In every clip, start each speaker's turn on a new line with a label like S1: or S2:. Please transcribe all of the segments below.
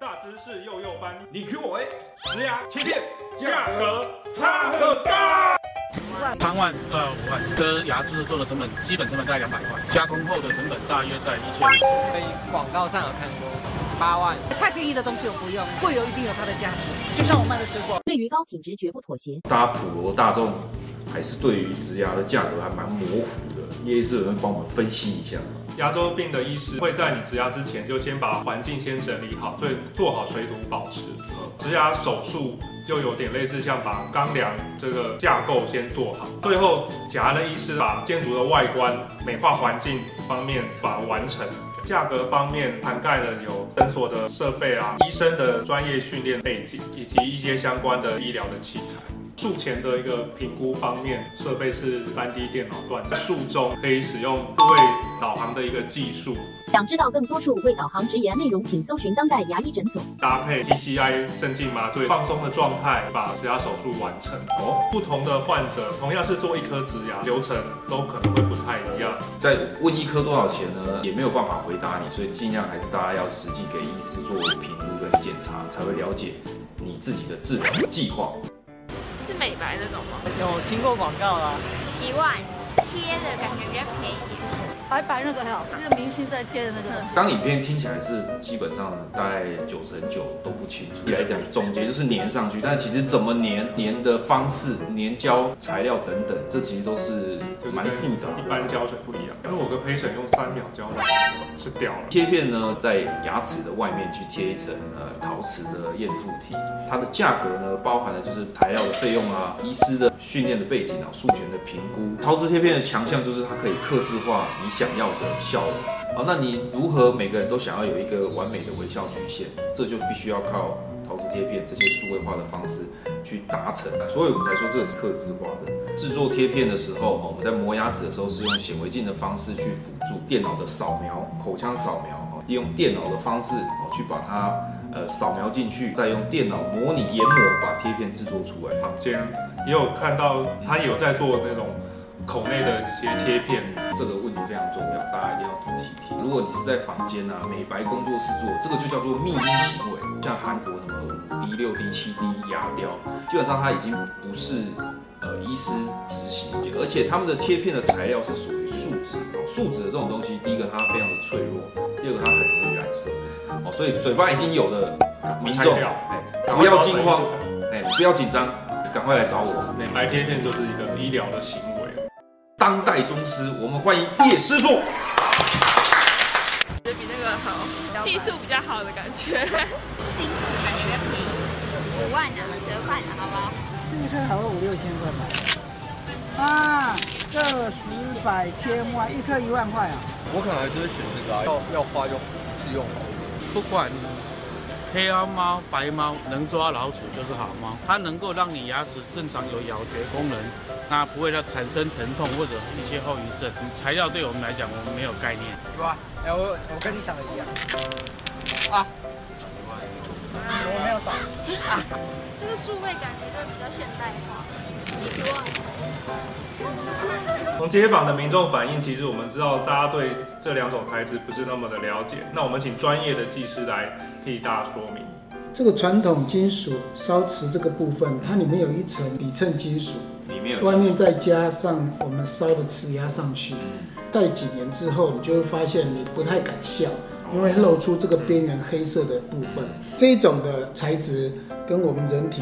S1: 大知识幼幼班，
S2: 你 Q 我 A，
S1: 植牙
S2: 切片
S1: 价格差很大。
S3: 三万到五万，割牙制做的成本基本成本在两百块，加工后的成本大约在一千五。
S4: 在广告上有看过，八万。
S5: 太便宜的东西我不用，贵有一定有它的价值。就像我卖的水果，
S6: 对于高品质绝不妥协。
S2: 大家普罗大众还是对于植牙的价格还蛮模糊的，叶医师有人帮我们分析一下吗？
S1: 牙周病的医师会在你植牙之前就先把环境先整理好，所以做好水土保持。植牙手术就有点类似像把钢梁这个架构先做好，最后假牙的医师把建筑的外观、美化环境方面把它完成。价格方面涵盖了有诊所的设备啊、医生的专业训练背景，以及一些相关的医疗的器材。术前的一个评估方面，设备是 3D 电脑断在，术中可以使用部位导航的一个技术，
S6: 想知道更多数位导航直言内容，请搜寻当代牙医诊所。
S1: 搭配 PCI 镇静麻醉，放松的状态把植牙手术完成。哦，不同的患者同样是做一颗植牙，流程都可能会不太一样。
S2: 在问一颗多少钱呢？也没有办法回答你，所以尽量还是大家要实际给医师做评估跟检查，才会了解你自己的治疗计划。
S7: 是美白那种吗？
S4: 有听过广告啦，
S7: 一万贴的感觉比较便宜。
S5: 白白那个还好那个明星在贴的那个。
S2: 当影片听起来是基本上大概九成九都不清楚。来讲总结就是粘上去，但其实怎么粘、粘的方式、粘胶材料等等，这其实都是蛮复杂的。
S1: 一般胶水不一样，因为我个陪审用三秒胶带是掉了。
S2: 贴片呢，在牙齿的外面去贴一层呃陶瓷的验附体，它的价格呢，包含了就是材料的费用啊、医师的训练的背景啊、术前的评估。陶瓷贴片的强项就是它可以刻制化你想要的效果。好，那你如何每个人都想要有一个完美的微笑曲线？这就必须要靠陶瓷贴片这些数位化的方式去达成。所以我们才说这是刻制化的。制作贴片的时候，我们在磨牙齿的时候是用显微镜的方式去辅助电脑的扫描、口腔扫描，利用电脑的方式哦去把它呃扫描进去，再用电脑模拟研磨把贴片制作出来。
S1: 坊间也有看到他有在做那种口内的一些贴片，
S2: 这个问题非常重要，大家一定要仔细听。如果你是在房间啊美白工作室做，这个就叫做密医行为，像韩国什么五 D、六 D、七 D 牙雕，基本上它已经不是呃医师执行，而且他们的贴片的材料是属于树脂哦，树脂的这种东西，第一个它非常的脆弱，第二个它很容易染色哦，所以嘴巴已经有的民众，哎，不要惊慌，哎，不要紧张，赶快来找我。
S1: 美白贴片就是一个医疗的行为。
S2: 当代宗师，我们欢迎叶师傅。
S7: 觉得比那个好，技术比较好的感觉。金子感觉便宜，五万啊，折半的好不好？
S5: 一颗好像五六千块吧。啊，个十百千万，一颗一万块啊。
S8: 我可能还是会选这个啊，要要花就试用好。
S3: 不管黑猫、白猫，能抓老鼠就是好猫。它能够让你牙齿正常有咬嚼功能，那不会让产生疼痛或者一些后遗症。材料对我们来讲，我们没有概念。
S4: 对吧？哎，我我跟你想的一样。啊，我没有扫。啊，
S7: 这个数位感觉就比较现代化。
S1: 从街坊的民众反映，其实我们知道大家对这两种材质不是那么的了解。那我们请专业的技师来替大家说明。
S9: 这个传统金属烧瓷这个部分，它里面有一层里衬金属，
S2: 里面有
S9: 外面再加上我们烧的瓷压上去。戴几年之后，你就会发现你不太敢笑，因为露出这个边缘黑色的部分。这一种的材质跟我们人体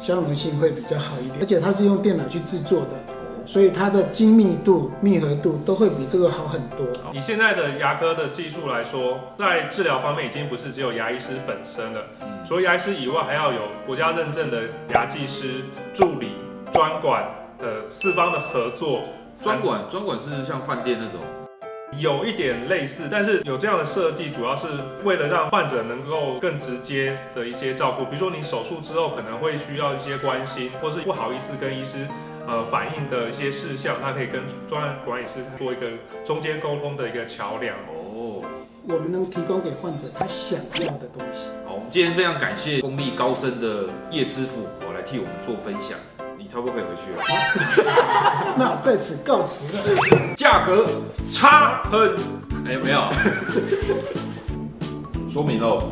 S9: 相容性会比较好一点，而且它是用电脑去制作的，所以它的精密度、密合度都会比这个好很多。
S1: 以现在的牙科的技术来说，在治疗方面已经不是只有牙医师本身了，除了牙医师以外，还要有国家认证的牙技师、助理、专管的四方的合作。
S2: 专管专管是像饭店那种，
S1: 有一点类似，但是有这样的设计，主要是为了让患者能够更直接的一些照顾。比如说你手术之后可能会需要一些关心，或是不好意思跟医师呃反映的一些事项，他可以跟专案管理师做一个中间沟通的一个桥梁。
S2: 哦，
S9: 我们能提供给患者他想要的东西。
S2: 好，我们今天非常感谢功力高深的叶师傅，我来替我们做分享。你差不多可以回去了。
S9: 那在此告辞了。
S2: 价格差很，哎，没有，说明喽。